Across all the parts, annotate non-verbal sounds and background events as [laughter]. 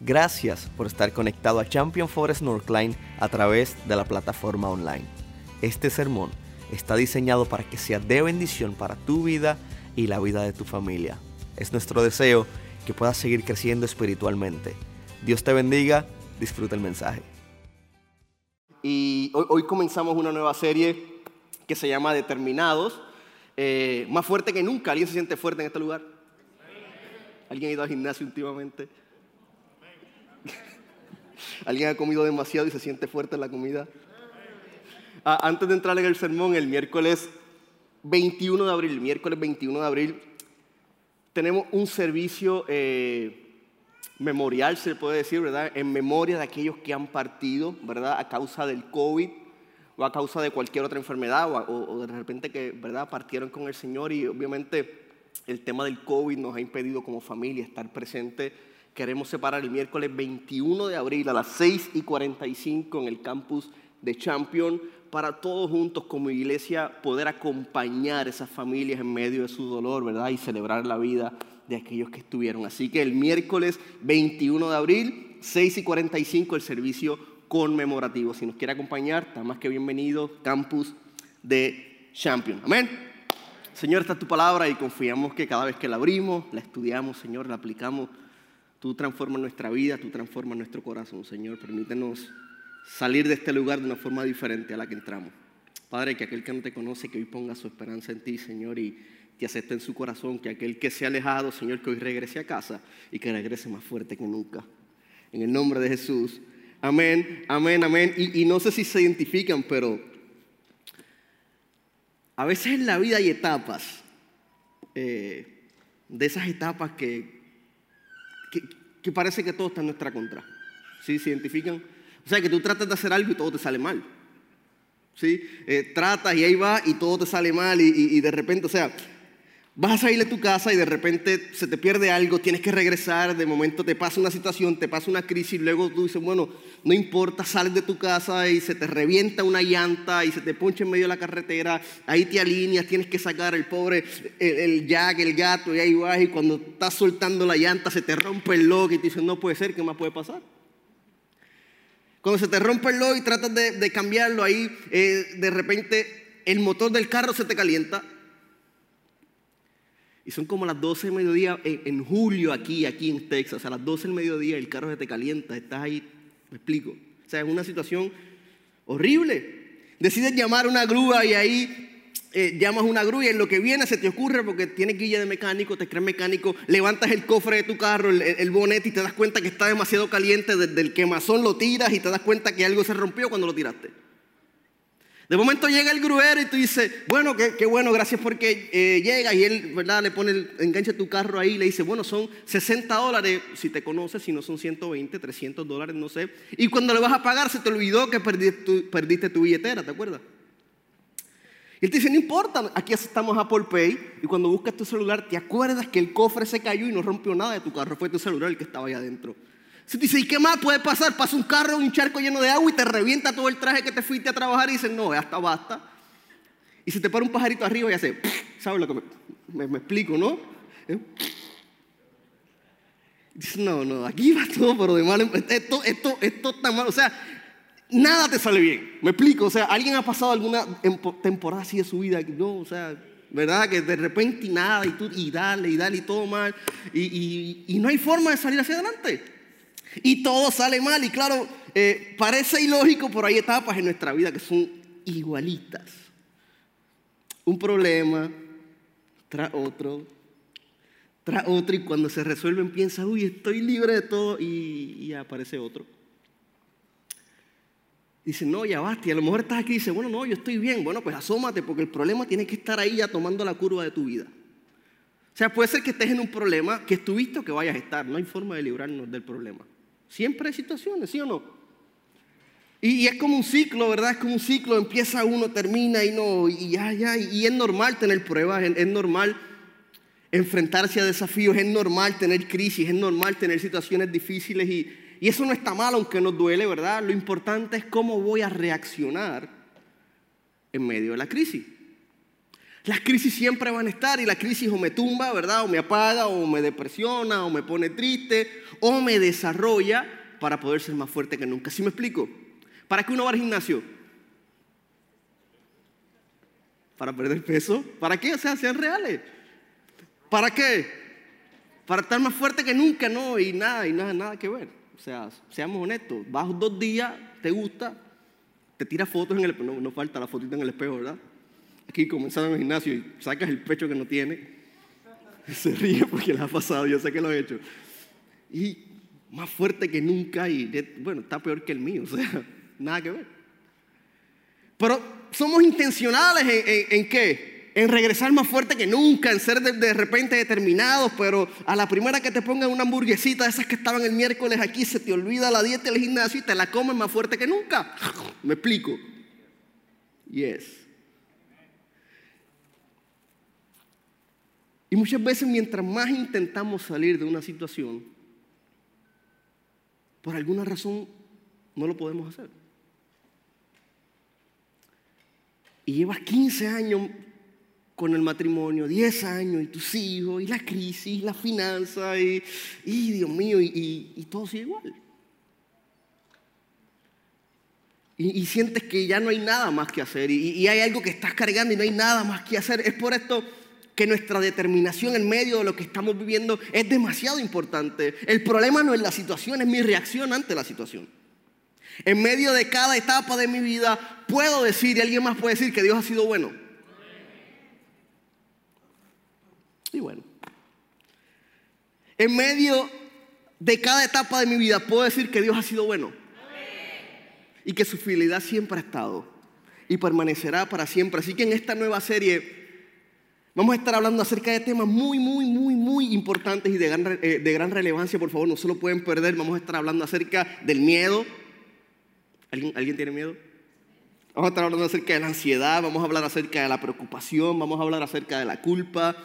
Gracias por estar conectado a Champion Forest Northline a través de la plataforma online. Este sermón está diseñado para que sea de bendición para tu vida y la vida de tu familia. Es nuestro deseo que puedas seguir creciendo espiritualmente. Dios te bendiga, disfruta el mensaje. Y hoy, comenzamos una nueva serie que se llama Determinados. Eh, más fuerte que nunca. ¿Alguien se siente fuerte en este lugar? ¿Alguien ha ido al gimnasio últimamente? ¿Alguien ha comido demasiado y se siente fuerte la comida? Ah, antes de entrar en el sermón, el miércoles 21 de abril, miércoles 21 de abril, tenemos un servicio eh, memorial, se puede decir, ¿verdad? En memoria de aquellos que han partido, ¿verdad? A causa del COVID o a causa de cualquier otra enfermedad o, o de repente que, ¿verdad? Partieron con el Señor y obviamente el tema del COVID nos ha impedido como familia estar presente queremos separar el miércoles 21 de abril a las 6 y 45 en el campus de Champion para todos juntos como iglesia poder acompañar esas familias en medio de su dolor, ¿verdad? Y celebrar la vida de aquellos que estuvieron. Así que el miércoles 21 de abril, 6 y 45, el servicio conmemorativo. Si nos quiere acompañar, está más que bienvenido, campus de Champion. Amén. Señor, esta es tu palabra y confiamos que cada vez que la abrimos, la estudiamos, Señor, la aplicamos Tú transformas nuestra vida, tú transformas nuestro corazón, Señor. Permítenos salir de este lugar de una forma diferente a la que entramos. Padre, que aquel que no te conoce, que hoy ponga su esperanza en ti, Señor, y te acepte en su corazón, que aquel que se ha alejado, Señor, que hoy regrese a casa y que regrese más fuerte que nunca. En el nombre de Jesús. Amén, amén, amén. Y, y no sé si se identifican, pero a veces en la vida hay etapas, eh, de esas etapas que, que, parece que todo está en nuestra contra. ¿Sí? ¿Se identifican? O sea, que tú tratas de hacer algo y todo te sale mal. ¿Sí? Eh, tratas y ahí va y todo te sale mal y, y, de repente, o sea, vas a salir de tu casa y de repente se te pierde algo, tienes que regresar, de momento te pasa una situación, te pasa una crisis, luego tú dices, bueno, no importa, sales de tu casa y se te revienta una llanta y se te poncha en medio de la carretera, ahí te alineas, tienes que sacar el pobre, el, jack, el gato y ahí vas y cuando estás soltando la llanta se te rompe el log y tú dices, no puede ser, ¿qué más puede pasar? Cuando se te rompe el log y tratas de, cambiarlo ahí, eh, de repente el motor del carro se te calienta y son como las 12 del mediodía en, julio aquí, aquí en Texas. A las 12 del mediodía el carro se te calienta, estás ahí, me explico. O sea, es una situación horrible. Decides llamar a una grúa y ahí eh, llamas una grúa y en lo que viene se te ocurre porque tienes guía de mecánico, te crees mecánico, levantas el cofre de tu carro, el, el bonete y te das cuenta que está demasiado caliente, desde el quemazón lo tiras y te das cuenta que algo se rompió cuando lo tiraste. De momento llega el gruero y tú dices, bueno, qué, bueno, gracias porque eh, llega y él, ¿verdad? Le pone, el, engancha tu carro ahí y le dice, bueno, son 60 dólares, si te conoces, si no son 120, 300 dólares, no sé. Y cuando le vas a pagar se te olvidó que perdiste tu, billetera, ¿te acuerdas? Y él te dice, no importa, aquí estamos Apple Pay y cuando buscas tu celular te acuerdas que el cofre se cayó y no rompió nada de tu carro, fue tu celular el que estaba ahí adentro. Si te dice, ¿y qué más puede pasar? Pasa un carro, un charco lleno de agua y te revienta todo el traje que te fuiste a trabajar y dices, no, hasta basta. Y se te para un pajarito arriba y hace, [laughs] ¿sabes lo que me, me, explico, no? ¿Eh? Dices, no, no, aquí va todo, pero de mal. Esto, esto, esto está mal. O sea, nada te sale bien. Me explico. O sea, alguien ha pasado alguna temporada así de su vida. No, o sea, ¿verdad? Que de repente nada y tú, y dale, y dale, y todo mal. Y, y, y no hay forma de salir hacia adelante. Y todo sale mal. Y claro, eh, parece ilógico, pero hay etapas en nuestra vida que son igualitas. Un problema tras otro, tras otro, y cuando se resuelven piensa, uy, estoy libre de todo, y, y aparece otro. Dice, no, ya basta. Y a lo mejor estás aquí y dices, bueno, no, yo estoy bien. Bueno, pues asómate, porque el problema tiene que estar ahí ya tomando la curva de tu vida. O sea, puede ser que estés en un problema que estuviste o que vayas a estar. No hay forma de librarnos del problema. Siempre hay situaciones, ¿sí o no? Y, es como un ciclo, ¿verdad? Es como un ciclo, empieza uno, termina y no, y ya, ya, y es normal tener pruebas, es, normal enfrentarse a desafíos, es normal tener crisis, es normal tener situaciones difíciles y, y eso no está mal aunque nos duele, ¿verdad? Lo importante es cómo voy a reaccionar en medio de la crisis. Las crisis siempre van a estar y la crisis o me tumba, ¿verdad? O me apaga, o me depresiona, o me pone triste, o me desarrolla para poder ser más fuerte que nunca. ¿Sí me explico? ¿Para qué uno va al gimnasio? ¿Para perder peso? ¿Para qué? O sea, sean reales. ¿Para qué? Para estar más fuerte que nunca, no, y nada, y nada, nada que ver. O sea, seamos honestos, vas dos días, te gusta, te tiras fotos en el no, no falta la fotita en el espejo, ¿verdad? Aquí comenzando en el gimnasio y sacas el pecho que no tiene. [laughs] Se ríe porque le ha pasado, yo sé que lo he hecho. Y más fuerte que nunca y bueno, está peor que el mío, [laughs] o sea, nada que ver. Pero somos intencionales en, qué? en regresar más fuerte que nunca, en ser de, repente determinados, pero a la primera que te pongan una hamburguesita esas que estaban el miércoles aquí, se te olvida la dieta del gimnasio y te la comes más fuerte que nunca. [laughs] ¿Me explico? Yes. Y muchas veces mientras más intentamos salir de una situación, por alguna razón no lo podemos hacer. Y llevas 15 años con el matrimonio, 10 años, y tus hijos, y la crisis, la finanza, y, Dios mío, y, todo sigue igual. Y, sientes que ya no hay nada más que hacer, y, hay algo que estás cargando y no hay nada más que hacer. Es por esto que nuestra determinación en medio de lo que estamos viviendo es demasiado importante. El problema no es la situación, es mi reacción ante la situación. En medio de cada etapa de mi vida puedo decir, y alguien más puede decir que Dios ha sido bueno. Y bueno, en medio de cada etapa de mi vida puedo decir que Dios ha sido bueno. Y que su fidelidad siempre ha estado y permanecerá para siempre. Así que en esta nueva serie vamos a estar hablando acerca de temas muy, muy, muy, muy importantes y de gran, eh, de gran relevancia. Por favor, no se lo pueden perder. Vamos a estar hablando acerca del miedo. ¿Alguien, ¿Alguien tiene miedo? Vamos a estar hablando acerca de la ansiedad, vamos a hablar acerca de la preocupación, vamos a hablar acerca de la culpa,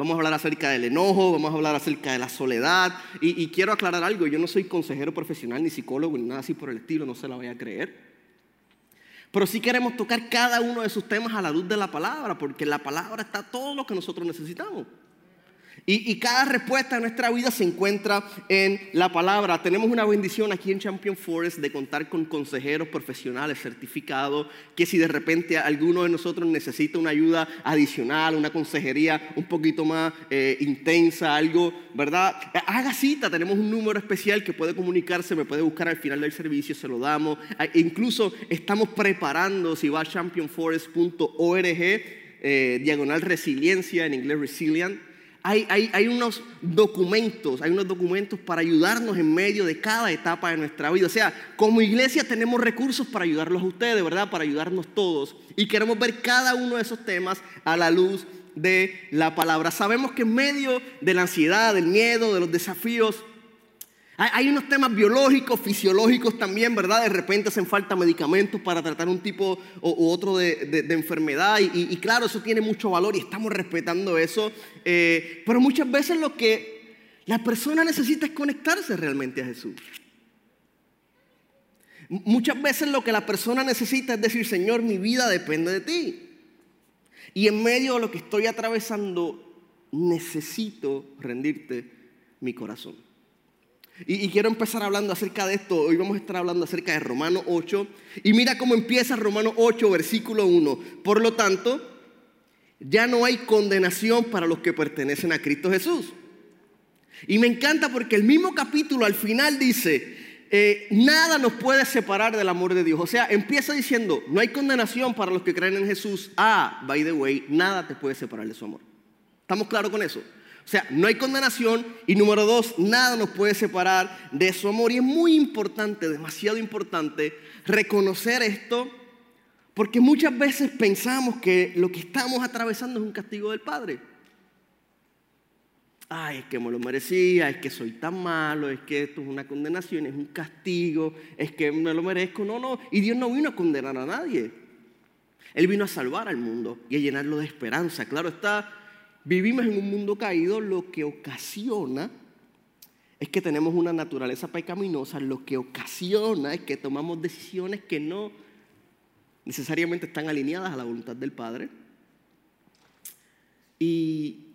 Vamos a hablar acerca del enojo, vamos a hablar acerca de la soledad. Y, quiero aclarar algo, yo no soy consejero profesional, ni psicólogo, ni nada así por el estilo, no se la voy a creer. Pero sí queremos tocar cada uno de esos temas a la luz de la palabra, porque la palabra está todo lo que nosotros necesitamos. Y, cada respuesta en nuestra vida se encuentra en la palabra. Tenemos una bendición aquí en Champion Forest de contar con consejeros profesionales certificados, que si de repente alguno de nosotros necesita una ayuda adicional, una consejería un poquito más eh, intensa, algo, ¿verdad? Haga cita, tenemos un número especial que puede comunicarse, me puede buscar al final del servicio, se lo damos. Ah, incluso estamos preparando, si va a championforest.org, eh, diagonal resiliencia, en inglés resilient hay, unos documentos, hay unos documentos para ayudarnos en medio de cada etapa de nuestra vida. O sea, como iglesia tenemos recursos para ayudarlos a ustedes, ¿verdad? Para ayudarnos todos. Y queremos ver cada uno de esos temas a la luz de la palabra. Sabemos que en medio de la ansiedad, del miedo, de los desafíos, hay unos temas biológicos, fisiológicos también, ¿verdad? De repente hacen falta medicamentos para tratar un tipo u otro de, enfermedad. Y, claro, eso tiene mucho valor y estamos respetando eso. Eh, pero muchas veces lo que la persona necesita es conectarse realmente a Jesús. Muchas veces lo que la persona necesita es decir, Señor, mi vida depende de ti. Y en medio de lo que estoy atravesando, necesito rendirte mi corazón. Y, quiero empezar hablando acerca de esto. Hoy vamos a estar hablando acerca de Romano 8. Y mira cómo empieza Romano 8, versículo 1. Por lo tanto, ya no hay condenación para los que pertenecen a Cristo Jesús. Y me encanta porque el mismo capítulo al final dice, eh, nada nos puede separar del amor de Dios. O sea, empieza diciendo, no hay condenación para los que creen en Jesús. Ah, by the way, nada te puede separar de su amor. ¿Estamos claros con eso? O sea, no hay condenación y número dos, nada nos puede separar de su amor. Y es muy importante, demasiado importante, reconocer esto porque muchas veces pensamos que lo que estamos atravesando es un castigo del Padre. Ay, es que me lo merecía, es que soy tan malo, es que esto es una condenación, es un castigo, es que me lo merezco. No, no. Y Dios no vino a condenar a nadie. Él vino a salvar al mundo y a llenarlo de esperanza. Claro está, Vivimos en un mundo caído, lo que ocasiona es que tenemos una naturaleza pecaminosa, lo que ocasiona es que tomamos decisiones que no necesariamente están alineadas a la voluntad del Padre. Y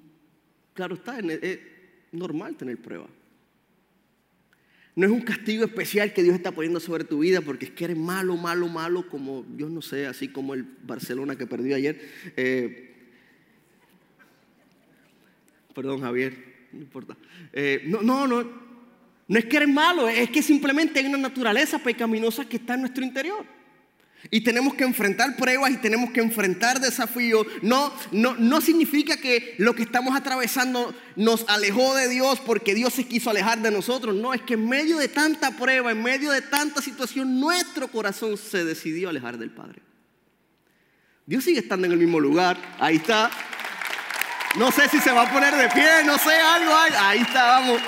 claro está, es normal tener pruebas. No es un castigo especial que Dios está poniendo sobre tu vida porque es que eres malo, malo, malo, como yo no sé, así como el Barcelona que perdió ayer. Eh, perdón, Javier, no importa. Eh, no, no, no, no es que eres malo, es que simplemente hay una naturaleza pecaminosa que está en nuestro interior. Y tenemos que enfrentar pruebas y tenemos que enfrentar desafíos. No, no, no significa que lo que estamos atravesando nos alejó de Dios porque Dios se quiso alejar de nosotros. No, es que en medio de tanta prueba, en medio de tanta situación, nuestro corazón se decidió alejar del Padre. Dios sigue estando en el mismo lugar. Ahí está. No sé si se va a poner de pie, no sé, algo. Ahí está, vamos.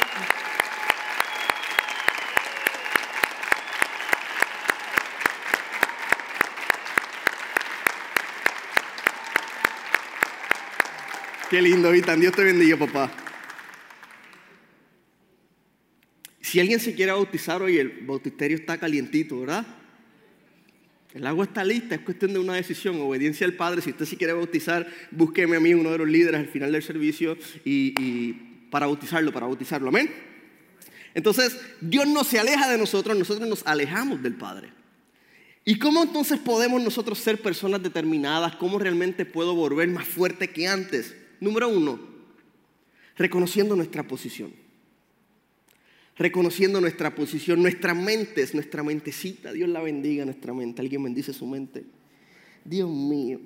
Qué lindo, Vitan. Dios te bendiga, papá. Si alguien se quiere bautizar hoy, el bautisterio está calientito, ¿verdad? El agua está lista, es cuestión de una decisión, obediencia al Padre. Si usted se quiere bautizar, búsqueme a mí, uno de los líderes, al final del servicio, y, para bautizarlo, para bautizarlo. Amén. Entonces, Dios no se aleja de nosotros, nosotros nos alejamos del Padre. ¿Y cómo entonces podemos nosotros ser personas determinadas? ¿Cómo realmente puedo volver más fuerte que antes? Número uno, reconociendo nuestra posición. Reconociendo nuestra posición, nuestra mente es nuestra mentecita. Dios la bendiga, nuestra mente. Alguien bendice su mente. Dios mío.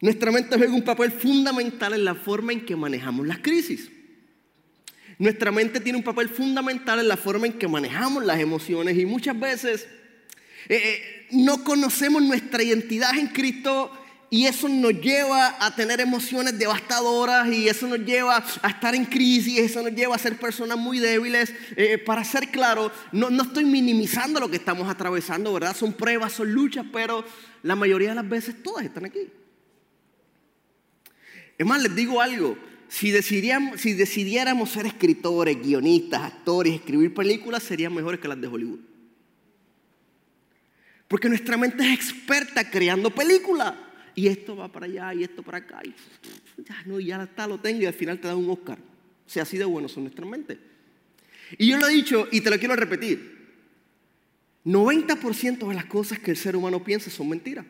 Nuestra mente juega un papel fundamental en la forma en que manejamos las crisis. Nuestra mente tiene un papel fundamental en la forma en que manejamos las emociones y muchas veces eh, eh, no conocemos nuestra identidad en Cristo y eso nos lleva a tener emociones devastadoras y eso nos lleva a estar en crisis, eso nos lleva a ser personas muy débiles. Eh, para ser claro, no, no estoy minimizando lo que estamos atravesando, ¿verdad? Son pruebas, son luchas, pero la mayoría de las veces todas están aquí. Es más, les digo algo, si decidiéramos, si decidiéramos ser escritores, guionistas, actores, escribir películas, serían mejores que las de Hollywood. Porque nuestra mente es experta creando películas y esto va para allá y esto para acá. Y ya, no, ya está, lo tengo y al final te da un Oscar. O sea, así de bueno son nuestra mente. Y yo lo he dicho y te lo quiero repetir. 90% de las cosas que el ser humano piensa son mentiras.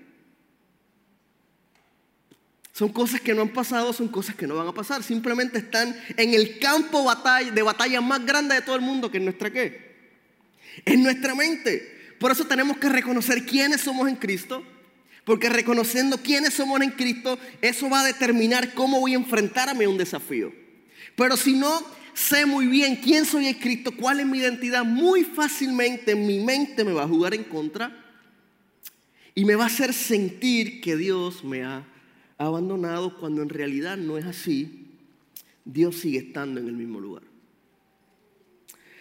Son cosas que no han pasado, son cosas que no van a pasar. Simplemente están en el campo de batalla más grande de todo el mundo, que es nuestra qué. Es nuestra mente. Por eso tenemos que reconocer quiénes somos en Cristo porque reconociendo quiénes somos en Cristo, eso va a determinar cómo voy a enfrentarme a un desafío. Pero si no sé muy bien quién soy en Cristo, cuál es mi identidad, muy fácilmente mi mente me va a jugar en contra y me va a hacer sentir que Dios me ha abandonado cuando en realidad no es así. Dios sigue estando en el mismo lugar.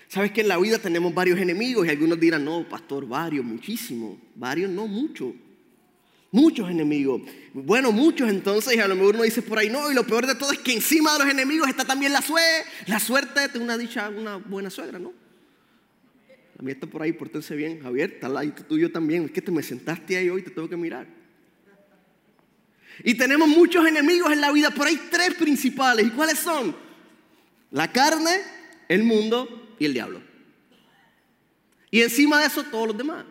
Sabes que en la vida tenemos varios enemigos y algunos dirán, no, pastor, varios, muchísimos. Varios, no, muchos. Muchos enemigos. Bueno, muchos entonces, y a lo mejor uno dice por ahí, no, y lo peor de todo es que encima de los enemigos está también la suerte, la suerte de una dicha, una buena suegra, ¿no? A mí está por ahí, pórtense bien, Javier, está al lado tuyo también, es que te me sentaste ahí hoy, te tengo que mirar. Y tenemos muchos enemigos en la vida, pero hay tres principales, ¿y cuáles son? La carne, el mundo y el diablo. Y encima de eso todos los demás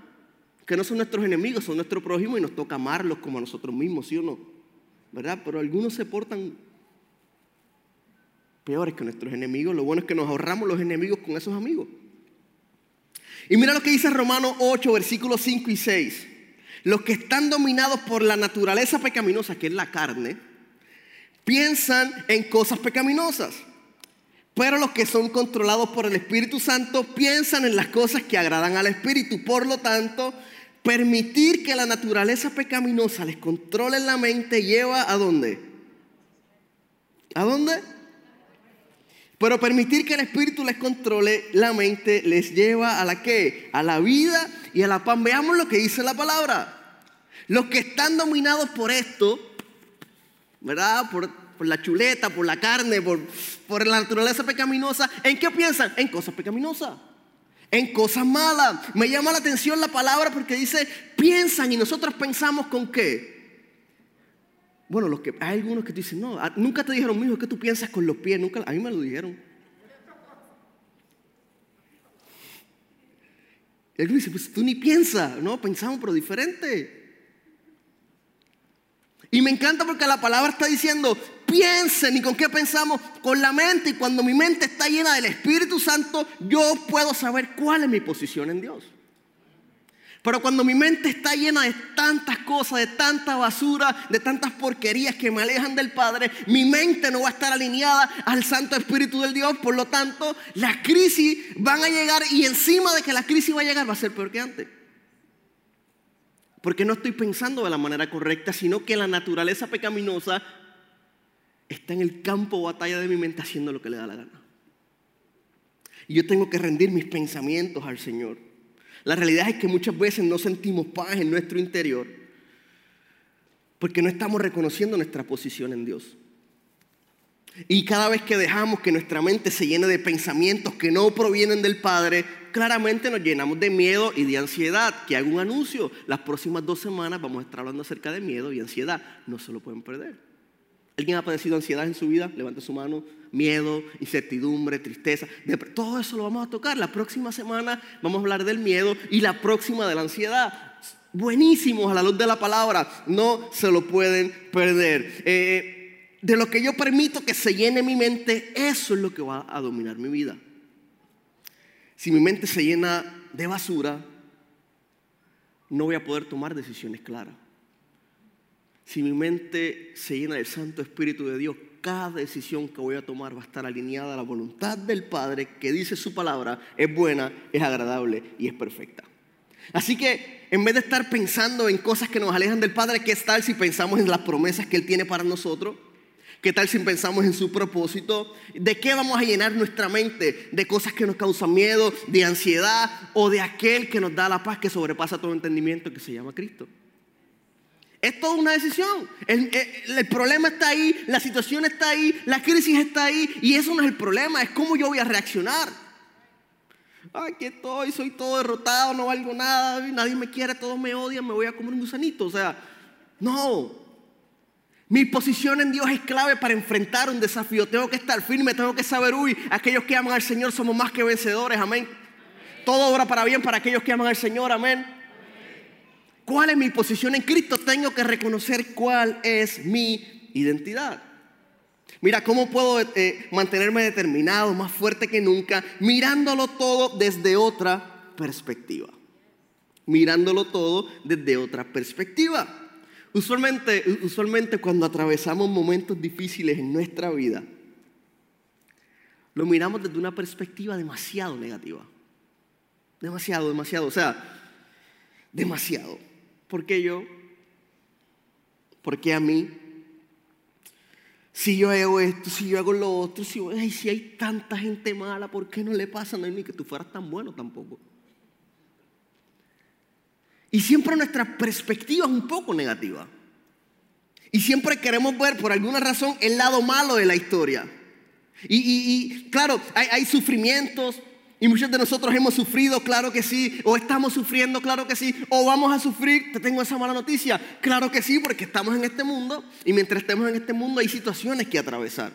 que no son nuestros enemigos, son nuestro prójimo y nos toca amarlos como a nosotros mismos, ¿sí o no? ¿Verdad? Pero algunos se portan peores que nuestros enemigos. Lo bueno es que nos ahorramos los enemigos con esos amigos. Y mira lo que dice Romanos 8, versículos 5 y 6. Los que están dominados por la naturaleza pecaminosa, que es la carne, piensan en cosas pecaminosas. Pero los que son controlados por el Espíritu Santo piensan en las cosas que agradan al Espíritu. Por lo tanto, permitir que la naturaleza pecaminosa les controle la mente lleva a dónde? ¿A dónde? Pero permitir que el Espíritu les controle la mente les lleva a la qué? A la vida y a la paz. Veamos lo que dice la palabra. Los que están dominados por esto, ¿verdad? Por, por la chuleta, por la carne, por, por la naturaleza pecaminosa, ¿en qué piensan? En cosas pecaminosas en cosas malas. Me llama la atención la palabra porque dice, piensan y nosotros pensamos con qué. Bueno, los que, hay algunos que dicen, no, ah, nunca te dijeron, mijo, es que tú piensas con los pies, nunca, a mí me lo dijeron. Y él dice, pues tú ni piensas, no, pensamos, pero diferente. Y me encanta porque la palabra está diciendo, piensen, ¿y con qué pensamos? Con la mente. Y cuando mi mente está llena del Espíritu Santo, yo puedo saber cuál es mi posición en Dios. Pero cuando mi mente está llena de tantas cosas, de tanta basura, de tantas porquerías que me alejan del Padre, mi mente no va a estar alineada al Santo Espíritu del Dios. Por lo tanto, las crisis van a llegar y encima de que la crisis va a llegar va a ser peor que antes. Porque no estoy pensando de la manera correcta, sino que la naturaleza pecaminosa está en el campo de batalla de mi mente haciendo lo que le da la gana. Y yo tengo que rendir mis pensamientos al Señor. La realidad es que muchas veces no sentimos paz en nuestro interior porque no estamos reconociendo nuestra posición en Dios. Y cada vez que dejamos que nuestra mente se llene de pensamientos que no provienen del Padre, claramente nos llenamos de miedo y de ansiedad. Que hago un anuncio. Las próximas dos semanas vamos a estar hablando acerca de miedo y ansiedad. No se lo pueden perder. ¿Alguien ha padecido ansiedad en su vida? Levante su mano. Miedo, incertidumbre, tristeza. Todo eso lo vamos a tocar. La próxima semana vamos a hablar del miedo y la próxima de la ansiedad. Buenísimos a la luz de la palabra. No se lo pueden perder. Eh, de lo que yo permito que se llene mi mente, eso es lo que va a dominar mi vida. Si mi mente se llena de basura, no voy a poder tomar decisiones claras. Si mi mente se llena del Santo Espíritu de Dios, cada decisión que voy a tomar va a estar alineada a la voluntad del Padre que dice su palabra, es buena, es agradable y es perfecta. Así que en vez de estar pensando en cosas que nos alejan del Padre, ¿qué tal si pensamos en las promesas que Él tiene para nosotros? ¿Qué tal si pensamos en su propósito? ¿De qué vamos a llenar nuestra mente? ¿De cosas que nos causan miedo, de ansiedad o de aquel que nos da la paz que sobrepasa todo entendimiento que se llama Cristo? Es toda una decisión. El, problema está ahí, la situación está ahí, la crisis está ahí y eso no es el problema, es cómo yo voy a reaccionar. Aquí estoy, soy todo derrotado, no valgo nada, nadie me quiere, todos me odian, me voy a comer un gusanito. O sea, no. Mi posición en Dios es clave para enfrentar un desafío. Tengo que estar firme, tengo que saber, uy, aquellos que aman al Señor somos más que vencedores, amén. Todo obra para bien para aquellos que aman al Señor, amén. ¿Cuál es mi posición en Cristo? Tengo que reconocer cuál es mi identidad. Mira, ¿cómo puedo eh, mantenerme determinado, más fuerte que nunca, mirándolo todo desde otra perspectiva? Mirándolo todo desde otra perspectiva. Usualmente, usualmente cuando atravesamos momentos difíciles en nuestra vida, lo miramos desde una perspectiva demasiado negativa. Demasiado, demasiado. O sea, demasiado. ¿Por qué yo? ¿Por qué a mí? Si yo hago esto, si yo hago lo otro, si, si hay tanta gente mala, ¿por qué no le pasa a mí que tú fueras tan bueno tampoco? Y siempre nuestra perspectiva es un poco negativa. Y siempre queremos ver por alguna razón el lado malo de la historia. Y, claro, hay sufrimientos, y muchos de nosotros hemos sufrido, claro que sí, o estamos sufriendo, claro que sí, o vamos a sufrir, te tengo esa mala noticia, claro que sí, porque estamos en este mundo y mientras estemos en este mundo hay situaciones que atravesar.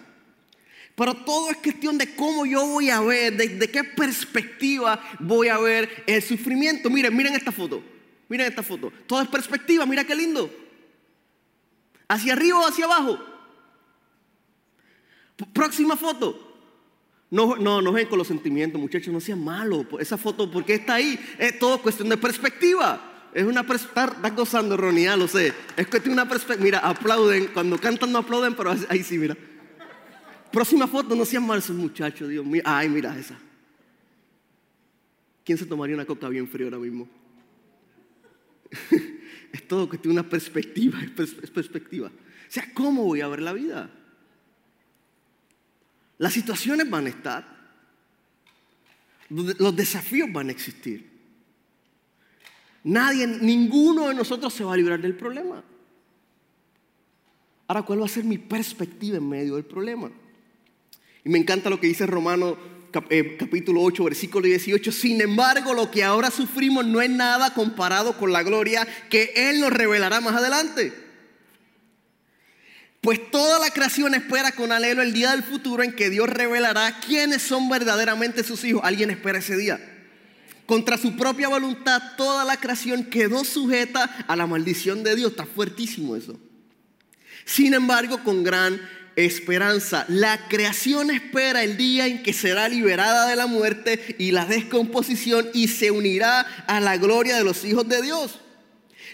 Pero todo es cuestión de cómo yo voy a ver, de, qué perspectiva voy a ver el sufrimiento. Miren, miren esta foto, miren esta foto, todo es perspectiva, mira qué lindo. Hacia arriba o hacia abajo. Próxima foto. No, no, no ven con los sentimientos, muchachos, no sean malos. Esa foto, ¿por qué está ahí? Es todo cuestión de perspectiva. Es una perspectiva, está gozando, Ronnie, lo sé. Es cuestión de una perspectiva. Mira, aplauden. Cuando cantan no aplauden, pero ahí sí, mira. Próxima foto, no sean malos muchachos, Dios mío. Ay, mira esa. ¿Quién se tomaría una coca bien fría ahora mismo? [laughs] es todo cuestión de una perspectiva, es perspectiva. O sea, ¿cómo voy a ver la vida? Las situaciones van a estar. Los desafíos van a existir. Nadie, ninguno de nosotros se va a librar del problema. Ahora, ¿cuál va a ser mi perspectiva en medio del problema? Y me encanta lo que dice Romano capítulo 8, versículo 18. Sin embargo, lo que ahora sufrimos no es nada comparado con la gloria que Él nos revelará más adelante. Pues toda la creación espera con alelo el día del futuro en que Dios revelará quiénes son verdaderamente sus hijos. ¿Alguien espera ese día? Contra su propia voluntad, toda la creación quedó sujeta a la maldición de Dios. Está fuertísimo eso. Sin embargo, con gran esperanza, la creación espera el día en que será liberada de la muerte y la descomposición y se unirá a la gloria de los hijos de Dios.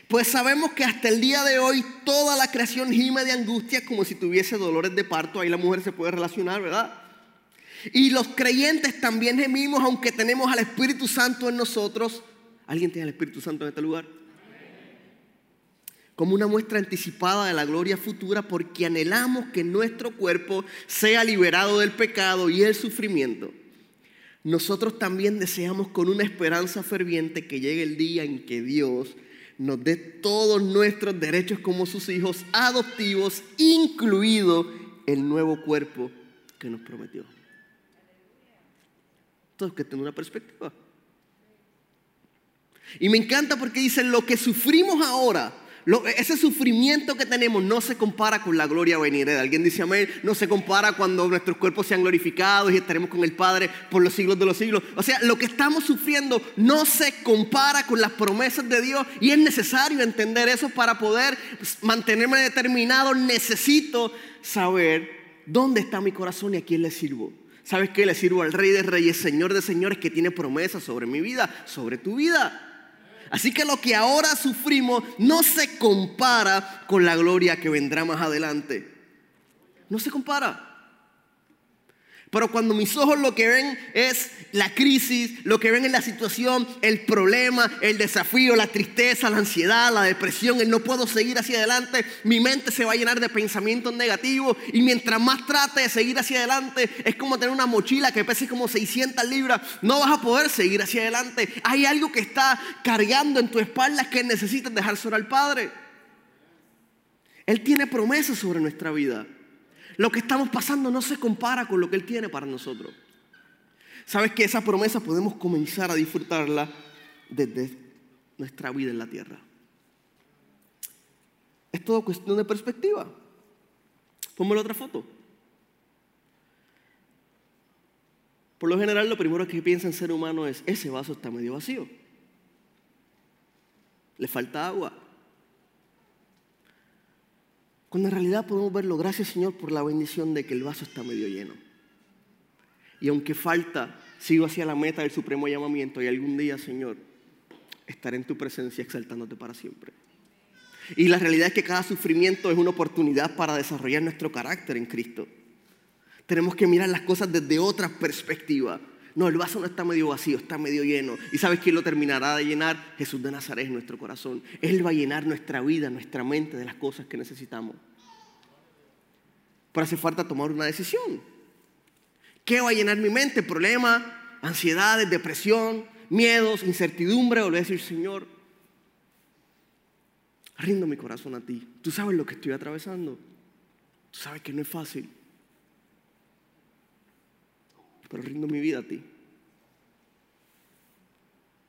Pues sabemos que hasta el día de hoy toda la creación gime de angustia como si tuviese dolores de parto. Ahí la mujer se puede relacionar, ¿verdad? Y los creyentes también gemimos aunque tenemos al Espíritu Santo en nosotros. ¿Alguien tiene al Espíritu Santo en este lugar? Como una muestra anticipada de la gloria futura porque anhelamos que nuestro cuerpo sea liberado del pecado y el sufrimiento. Nosotros también deseamos con una esperanza ferviente que llegue el día en que Dios nos dé todos nuestros derechos como sus hijos adoptivos, incluido el nuevo cuerpo que nos prometió. Todo que tener una perspectiva. Y me encanta porque dice, lo que sufrimos ahora, ese sufrimiento que tenemos no se compara con la gloria venidera. Alguien dice amén, no se compara cuando nuestros cuerpos sean glorificados y estaremos con el Padre por los siglos de los siglos. O sea, lo que estamos sufriendo no se compara con las promesas de Dios y es necesario entender eso para poder mantenerme determinado. Necesito saber dónde está mi corazón y a quién le sirvo. ¿Sabes qué? Le sirvo al Rey de Reyes, Señor de Señores, que tiene promesas sobre mi vida, sobre tu vida. Así que lo que ahora sufrimos no se compara con la gloria que vendrá más adelante. No se compara. Pero cuando mis ojos lo que ven es la crisis, lo que ven es la situación, el problema, el desafío, la tristeza, la ansiedad, la depresión, el no puedo seguir hacia adelante, mi mente se va a llenar de pensamientos negativos y mientras más trate de seguir hacia adelante, es como tener una mochila que pese como 600 libras, no vas a poder seguir hacia adelante. Hay algo que está cargando en tu espalda que necesitas dejar sobre al Padre. Él tiene promesas sobre nuestra vida. Lo que estamos pasando no se compara con lo que Él tiene para nosotros. Sabes que esa promesa podemos comenzar a disfrutarla desde nuestra vida en la tierra. Es todo cuestión de perspectiva. Ponme la otra foto. Por lo general, lo primero que piensa en ser humano es: ese vaso está medio vacío. Le falta agua. Cuando en realidad podemos verlo, gracias Señor por la bendición de que el vaso está medio lleno. Y aunque falta, sigo hacia la meta del supremo llamamiento y algún día, Señor, estaré en tu presencia exaltándote para siempre. Y la realidad es que cada sufrimiento es una oportunidad para desarrollar nuestro carácter en Cristo. Tenemos que mirar las cosas desde otra perspectiva. No, el vaso no está medio vacío, está medio lleno. ¿Y sabes quién lo terminará de llenar? Jesús de Nazaret nuestro corazón. Él va a llenar nuestra vida, nuestra mente de las cosas que necesitamos. Pero hace falta tomar una decisión. ¿Qué va a llenar mi mente? Problemas, ansiedades, depresión, miedos, incertidumbre. O le a decir, Señor, rindo mi corazón a ti. Tú sabes lo que estoy atravesando. Tú sabes que no es fácil pero rindo mi vida a ti.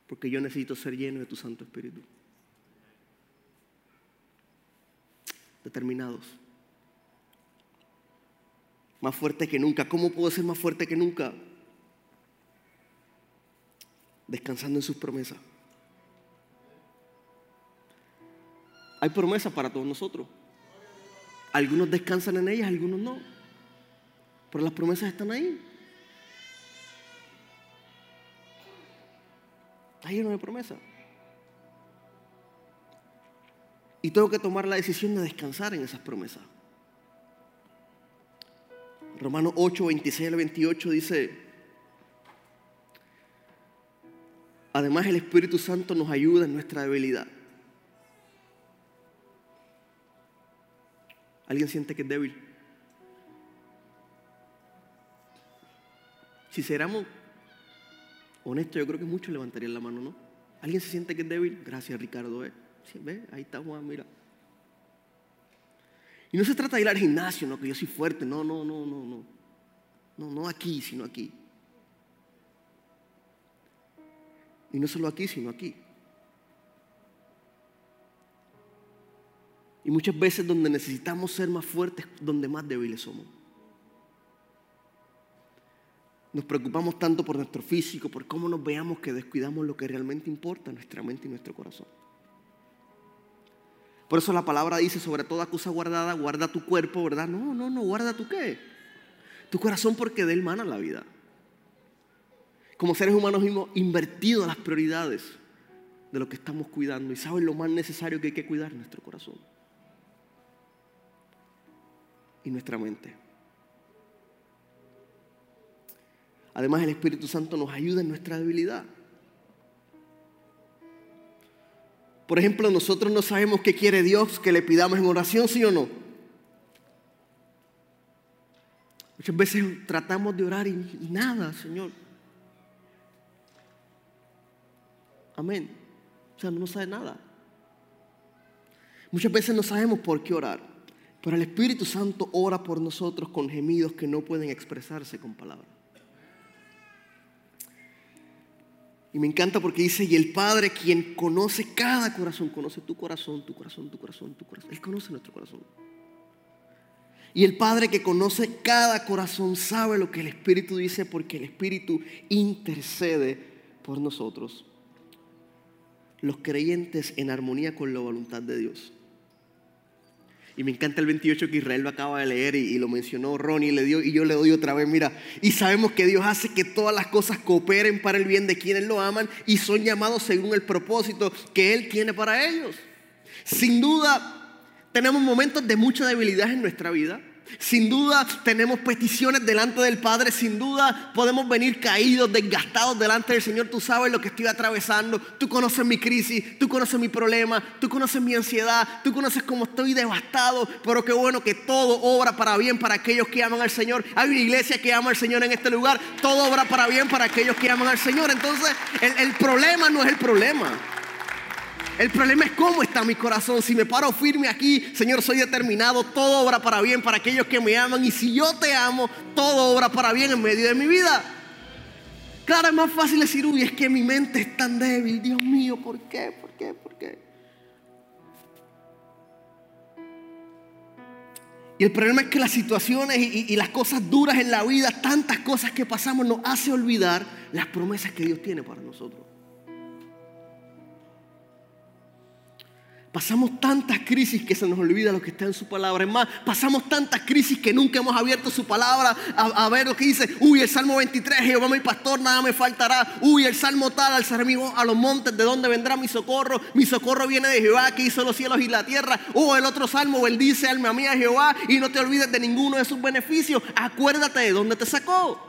Porque yo necesito ser lleno de tu Santo Espíritu. Determinados. Más fuerte que nunca. ¿Cómo puedo ser más fuerte que nunca? Descansando en sus promesas. Hay promesas para todos nosotros. Algunos descansan en ellas, algunos no. Pero las promesas están ahí. Está lleno de promesa. Y tengo que tomar la decisión de descansar en esas promesas. Romanos 8, 26 al 28 dice, además el Espíritu Santo nos ayuda en nuestra debilidad. ¿Alguien siente que es débil? Si seramos honesto, yo creo que muchos levantarían la mano, ¿no? ¿Alguien se siente que es débil? Gracias, Ricardo. ¿eh? ¿Ve? Ahí está Juan, mira. Y no se trata de ir al gimnasio, no, que yo soy fuerte. No, no, no, no, no. No, no aquí, sino aquí. Y no solo aquí, sino aquí. Y muchas veces donde necesitamos ser más fuertes, donde más débiles somos. Nos preocupamos tanto por nuestro físico, por cómo nos veamos, que descuidamos lo que realmente importa, nuestra mente y nuestro corazón. Por eso la palabra dice, sobre toda cosa guardada, guarda tu cuerpo, ¿verdad? No, no, no, guarda tu qué. Tu corazón porque de él mana la vida. Como seres humanos hemos invertido las prioridades de lo que estamos cuidando y saben lo más necesario que hay que cuidar nuestro corazón y nuestra mente. Además, el Espíritu Santo nos ayuda en nuestra debilidad. Por ejemplo, nosotros no sabemos qué quiere Dios que le pidamos en oración, sí o no. Muchas veces tratamos de orar y, nada, Señor. Amén. O sea, no sabe nada. Muchas veces no sabemos por qué orar, pero el Espíritu Santo ora por nosotros con gemidos que no pueden expresarse con palabras. Y me encanta porque dice, y el Padre quien conoce cada corazón, conoce tu corazón, tu corazón, tu corazón, tu corazón. Él conoce nuestro corazón. Y el Padre que conoce cada corazón sabe lo que el Espíritu dice porque el Espíritu intercede por nosotros. Los creyentes en armonía con la voluntad de Dios. Y me encanta el 28 que Israel lo acaba de leer y, lo mencionó Ronnie le dio, y yo le doy otra vez, mira, y sabemos que Dios hace que todas las cosas cooperen para el bien de quienes lo aman y son llamados según el propósito que Él tiene para ellos. Sin duda, tenemos momentos de mucha debilidad en nuestra vida. Sin duda tenemos peticiones delante del Padre, sin duda podemos venir caídos, desgastados delante del Señor. Tú sabes lo que estoy atravesando, tú conoces mi crisis, tú conoces mi problema, tú conoces mi ansiedad, tú conoces cómo estoy devastado, pero qué bueno que todo obra para bien para aquellos que aman al Señor. Hay una iglesia que ama al Señor en este lugar, todo obra para bien para aquellos que aman al Señor. Entonces el, el problema no es el problema. El problema es cómo está mi corazón. Si me paro firme aquí, Señor, soy determinado. Todo obra para bien para aquellos que me aman. Y si yo te amo, todo obra para bien en medio de mi vida. Claro, es más fácil decir, uy, es que mi mente es tan débil. Dios mío, ¿por qué? ¿Por qué? ¿Por qué? Y el problema es que las situaciones y, las cosas duras en la vida, tantas cosas que pasamos, nos hace olvidar las promesas que Dios tiene para nosotros. Pasamos tantas crisis que se nos olvida lo que está en su palabra. Es más, pasamos tantas crisis que nunca hemos abierto su palabra a, ver lo que dice. Uy, el Salmo 23, Jehová mi pastor, nada me faltará. Uy, el Salmo tal, alzaré a los montes, ¿de dónde vendrá mi socorro? Mi socorro viene de Jehová que hizo los cielos y la tierra. O el otro Salmo, bendice alma mía Jehová y no te olvides de ninguno de sus beneficios. Acuérdate de dónde te sacó.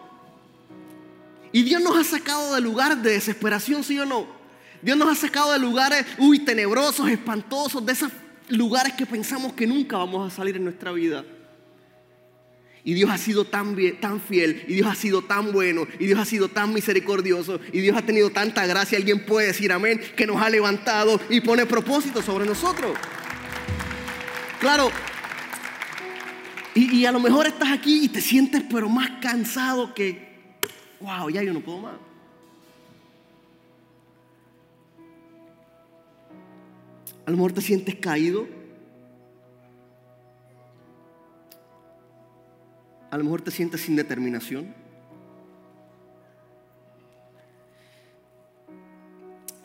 Y Dios nos ha sacado de lugar de desesperación, ¿sí o no? Dios nos ha sacado de lugares, uy, tenebrosos, espantosos, de esos lugares que pensamos que nunca vamos a salir en nuestra vida. Y Dios ha sido tan, tan fiel, y Dios ha sido tan bueno, y Dios ha sido tan misericordioso, y Dios ha tenido tanta gracia. Alguien puede decir amén, que nos ha levantado y pone propósito sobre nosotros. Claro, y, y a lo mejor estás aquí y te sientes pero más cansado que, wow, ya yo no puedo más. A lo mejor te sientes caído. A lo mejor te sientes sin determinación.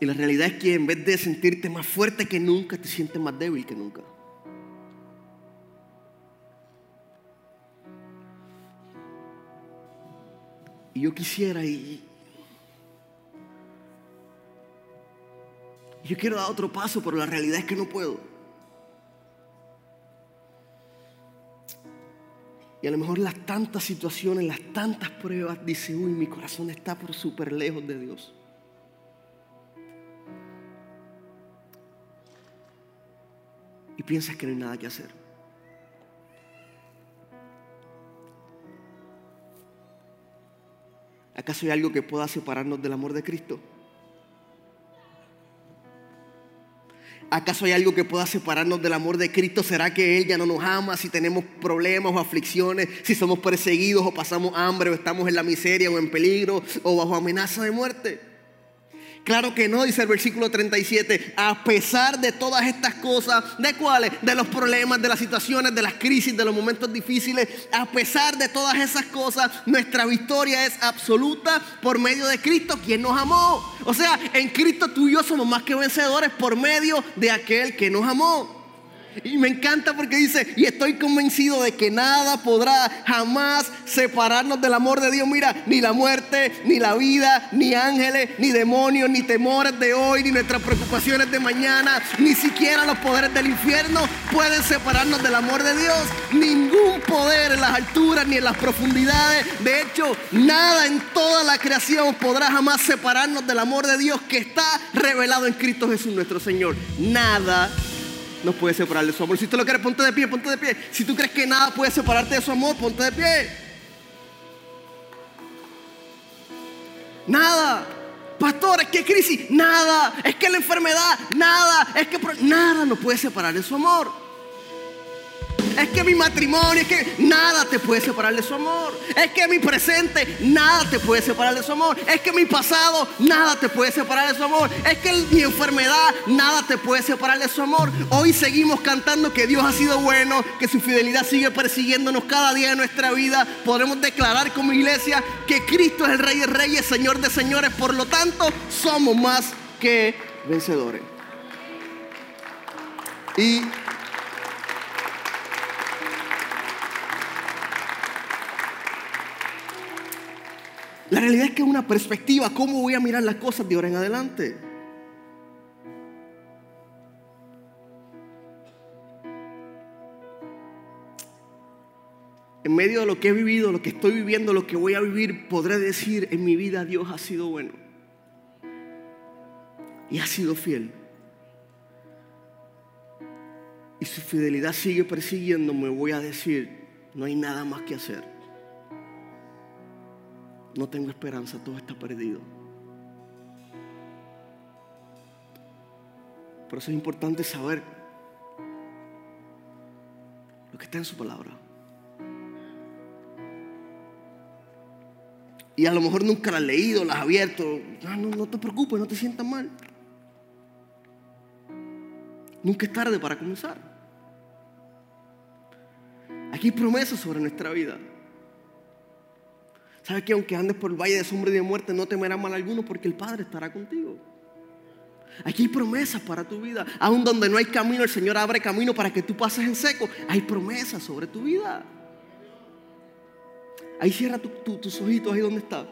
Y la realidad es que en vez de sentirte más fuerte que nunca, te sientes más débil que nunca. Y yo quisiera, y, Yo quiero dar otro paso, pero la realidad es que no puedo. Y a lo mejor las tantas situaciones, las tantas pruebas, dice, uy, mi corazón está por súper lejos de Dios. Y piensas que no hay nada que hacer. ¿Acaso hay algo que pueda separarnos del amor de Cristo? ¿Acaso hay algo que pueda separarnos del amor de Cristo? ¿Será que Él ya no nos ama si tenemos problemas o aflicciones, si somos perseguidos o pasamos hambre o estamos en la miseria o en peligro o bajo amenaza de muerte? Claro que no, dice el versículo 37. A pesar de todas estas cosas, ¿de cuáles? De los problemas, de las situaciones, de las crisis, de los momentos difíciles. A pesar de todas esas cosas, nuestra victoria es absoluta por medio de Cristo, quien nos amó. O sea, en Cristo tú y yo somos más que vencedores por medio de aquel que nos amó. Y me encanta porque dice, y estoy convencido de que nada podrá jamás separarnos del amor de Dios. Mira, ni la muerte, ni la vida, ni ángeles, ni demonios, ni temores de hoy, ni nuestras preocupaciones de mañana, ni siquiera los poderes del infierno pueden separarnos del amor de Dios. Ningún poder en las alturas ni en las profundidades. De hecho, nada en toda la creación podrá jamás separarnos del amor de Dios que está revelado en Cristo Jesús nuestro Señor. Nada nos puede separar de su amor. Si tú lo quieres, ponte de pie, ponte de pie. Si tú crees que nada puede separarte de su amor, ponte de pie. Nada. Pastor, es que crisis, nada. Es que la enfermedad, nada. Es que nada nos puede separar de su amor. Es que mi matrimonio, es que nada te puede separar de su amor. Es que mi presente, nada te puede separar de su amor. Es que mi pasado, nada te puede separar de su amor. Es que mi enfermedad, nada te puede separar de su amor. Hoy seguimos cantando que Dios ha sido bueno, que su fidelidad sigue persiguiéndonos cada día de nuestra vida. Podemos declarar como iglesia que Cristo es el Rey de Reyes, Señor de Señores. Por lo tanto, somos más que vencedores. Y La realidad es que es una perspectiva, cómo voy a mirar las cosas de ahora en adelante. En medio de lo que he vivido, lo que estoy viviendo, lo que voy a vivir, podré decir, en mi vida Dios ha sido bueno. Y ha sido fiel. Y su fidelidad sigue persiguiéndome, voy a decir, no hay nada más que hacer no tengo esperanza, todo está perdido. Por eso es importante saber lo que está en su palabra. Y a lo mejor nunca la has leído, la has abierto. No, no, no te preocupes, no te sientas mal. Nunca es tarde para comenzar. Aquí hay promesas sobre nuestra vida. ¿Sabes que aunque andes por el valle de sombra y de muerte, no temerás mal alguno porque el Padre estará contigo? Aquí hay promesas para tu vida. Aún donde no hay camino, el Señor abre camino para que tú pases en seco. Hay promesas sobre tu vida. Ahí cierra tus ojitos, ahí donde está.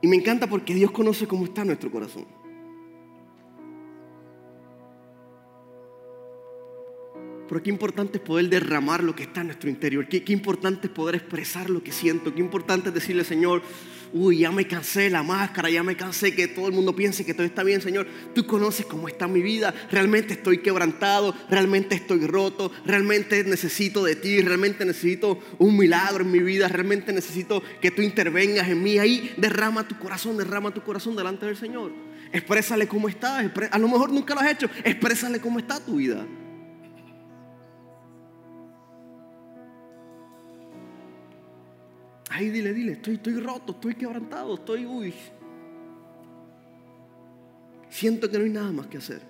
Y me encanta porque Dios conoce cómo está nuestro corazón. Pero qué importante es poder derramar lo que está en nuestro interior. Qué, importante es poder expresar lo que siento. Qué importante es decirle, Señor, uy, ya me cansé la máscara, ya me cansé que todo el mundo piense que todo está bien, Señor. Tú conoces cómo está mi vida. Realmente estoy quebrantado, realmente estoy roto, realmente necesito de ti, realmente necesito un milagro en mi vida, realmente necesito que tú intervengas en mí. Ahí derrama tu corazón, derrama tu corazón delante del Señor. Exprésale cómo estás. A lo mejor nunca lo has hecho. Exprésale cómo está tu vida. Ahí dile, dile, estoy, estoy roto, estoy quebrantado, estoy, uy. Siento que no hay nada más que hacer.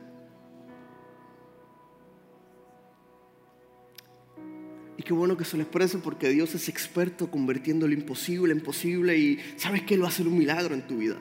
Y qué bueno que se lo exprese porque Dios es experto convirtiendo lo imposible en posible y sabes que Él va a hacer un milagro en tu vida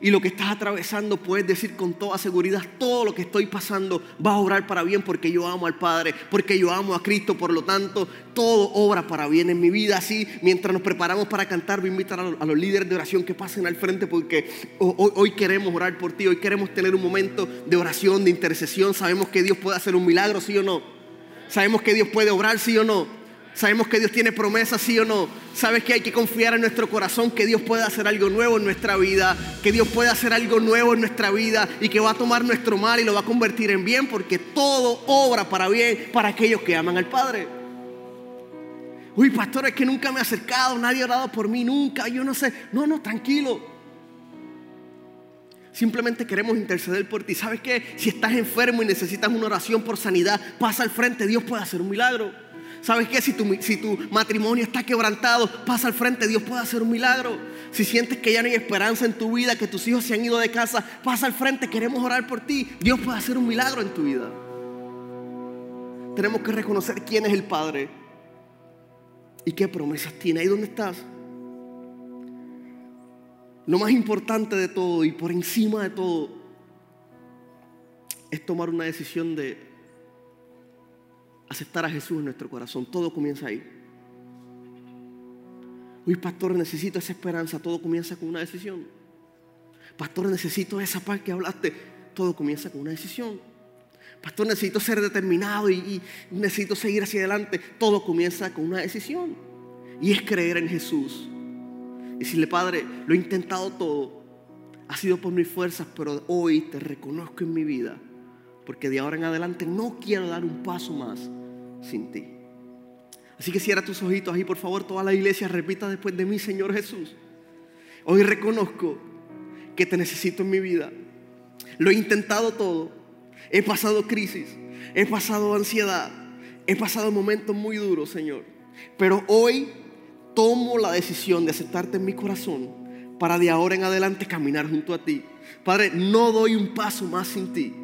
y lo que estás atravesando, puedes decir con toda seguridad, todo lo que estoy pasando va a obrar para bien porque yo amo al Padre, porque yo amo a Cristo, por lo tanto, todo obra para bien en mi vida. Así, mientras nos preparamos para cantar, voy a invitar a los líderes de oración que pasen al frente porque hoy, queremos orar por ti, hoy queremos tener un momento de oración, de intercesión. Sabemos que Dios puede hacer un milagro, sí o no. Sabemos que Dios puede obrar, sí o no. Sabemos que Dios tiene promesas, sí o no. Sabes que hay que confiar en nuestro corazón que Dios puede hacer algo nuevo en nuestra vida, que Dios puede hacer algo nuevo en nuestra vida y que va a tomar nuestro mal y lo va a convertir en bien porque todo obra para bien para aquellos que aman al Padre. Uy, pastor, es que nunca me ha acercado, nadie ha orado por mí, nunca, yo no sé. No, no, tranquilo. Simplemente queremos interceder por ti. ¿Sabes qué? Si estás enfermo y necesitas una oración por sanidad, pasa al frente, Dios puede hacer un milagro. ¿Sabes qué? Si tu, matrimonio está quebrantado, pasa al frente, Dios puede hacer un milagro. Si sientes que ya no hay esperanza en tu vida, que tus hijos se han ido de casa, pasa al frente, queremos orar por ti. Dios puede hacer un milagro en tu vida. Tenemos que reconocer quién es el Padre y qué promesas tiene. Ahí donde estás. Lo más importante de todo y por encima de todo es tomar una decisión de aceptar a Jesús en nuestro corazón. Todo comienza ahí. Uy, pastor, necesito esa esperanza. Todo comienza con una decisión. Pastor, necesito esa paz que hablaste. Todo comienza con una decisión. Pastor, necesito ser determinado y, necesito seguir hacia adelante. Todo comienza con una decisión. Y es creer en Jesús. Y decirle, Padre, lo he intentado todo. Ha sido por mis fuerzas, pero hoy te reconozco en mi vida. Porque de ahora en adelante no quiero dar un paso más sin ti. Así que cierra tus ojitos ahí, por favor, toda la iglesia repita después de mí, Señor Jesús. Hoy reconozco que te necesito en mi vida. Lo he intentado todo. He pasado crisis, he pasado ansiedad, he pasado momentos muy duros, Señor. Pero hoy tomo la decisión de aceptarte en mi corazón para de ahora en adelante caminar junto a ti. Padre, no doy un paso más sin ti.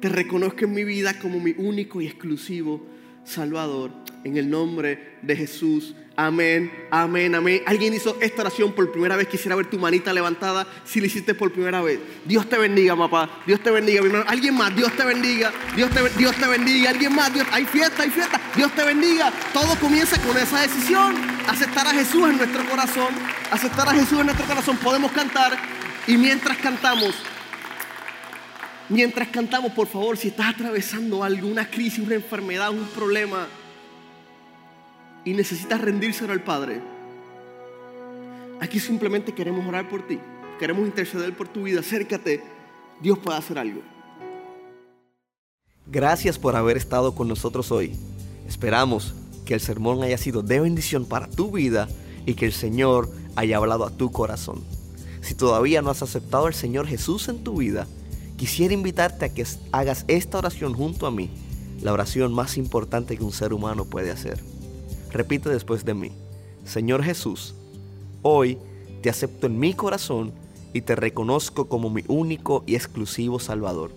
Te reconozco en mi vida como mi único y exclusivo Salvador. En el nombre de Jesús. Amén, amén, amén. Alguien hizo esta oración por primera vez. Quisiera ver tu manita levantada si lo hiciste por primera vez. Dios te bendiga, papá. Dios te bendiga, mi hermano. Alguien más, Dios te bendiga. Dios te, Dios te bendiga. Alguien más, Dios. Hay fiesta, hay fiesta. Dios te bendiga. Todo comienza con esa decisión. Aceptar a Jesús en nuestro corazón. Aceptar a Jesús en nuestro corazón. Podemos cantar. Y mientras cantamos, Mientras cantamos, por favor, si estás atravesando algo, una crisis, una enfermedad, un problema, y necesitas rendírselo al Padre, aquí simplemente queremos orar por ti, queremos interceder por tu vida, acércate, Dios puede hacer algo. Gracias por haber estado con nosotros hoy. Esperamos que el sermón haya sido de bendición para tu vida y que el Señor haya hablado a tu corazón. Si todavía no has aceptado al Señor Jesús en tu vida, quisiera invitarte a que hagas esta oración junto a mí, la oración más importante que un ser humano puede hacer. Repite después de mí, Señor Jesús, hoy te acepto en mi corazón y te reconozco como mi único y exclusivo Salvador.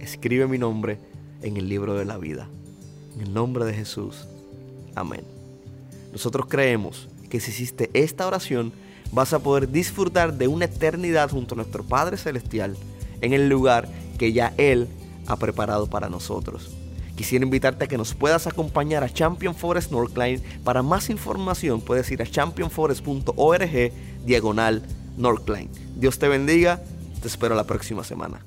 Escribe mi nombre en el libro de la vida. En el nombre de Jesús. Amén. Nosotros creemos que si hiciste esta oración, vas a poder disfrutar de una eternidad junto a nuestro Padre Celestial en el lugar que ya Él ha preparado para nosotros. Quisiera invitarte a que nos puedas acompañar a Champion Forest Northline. Para más información puedes ir a championforest.org diagonal Northline. Dios te bendiga, te espero la próxima semana.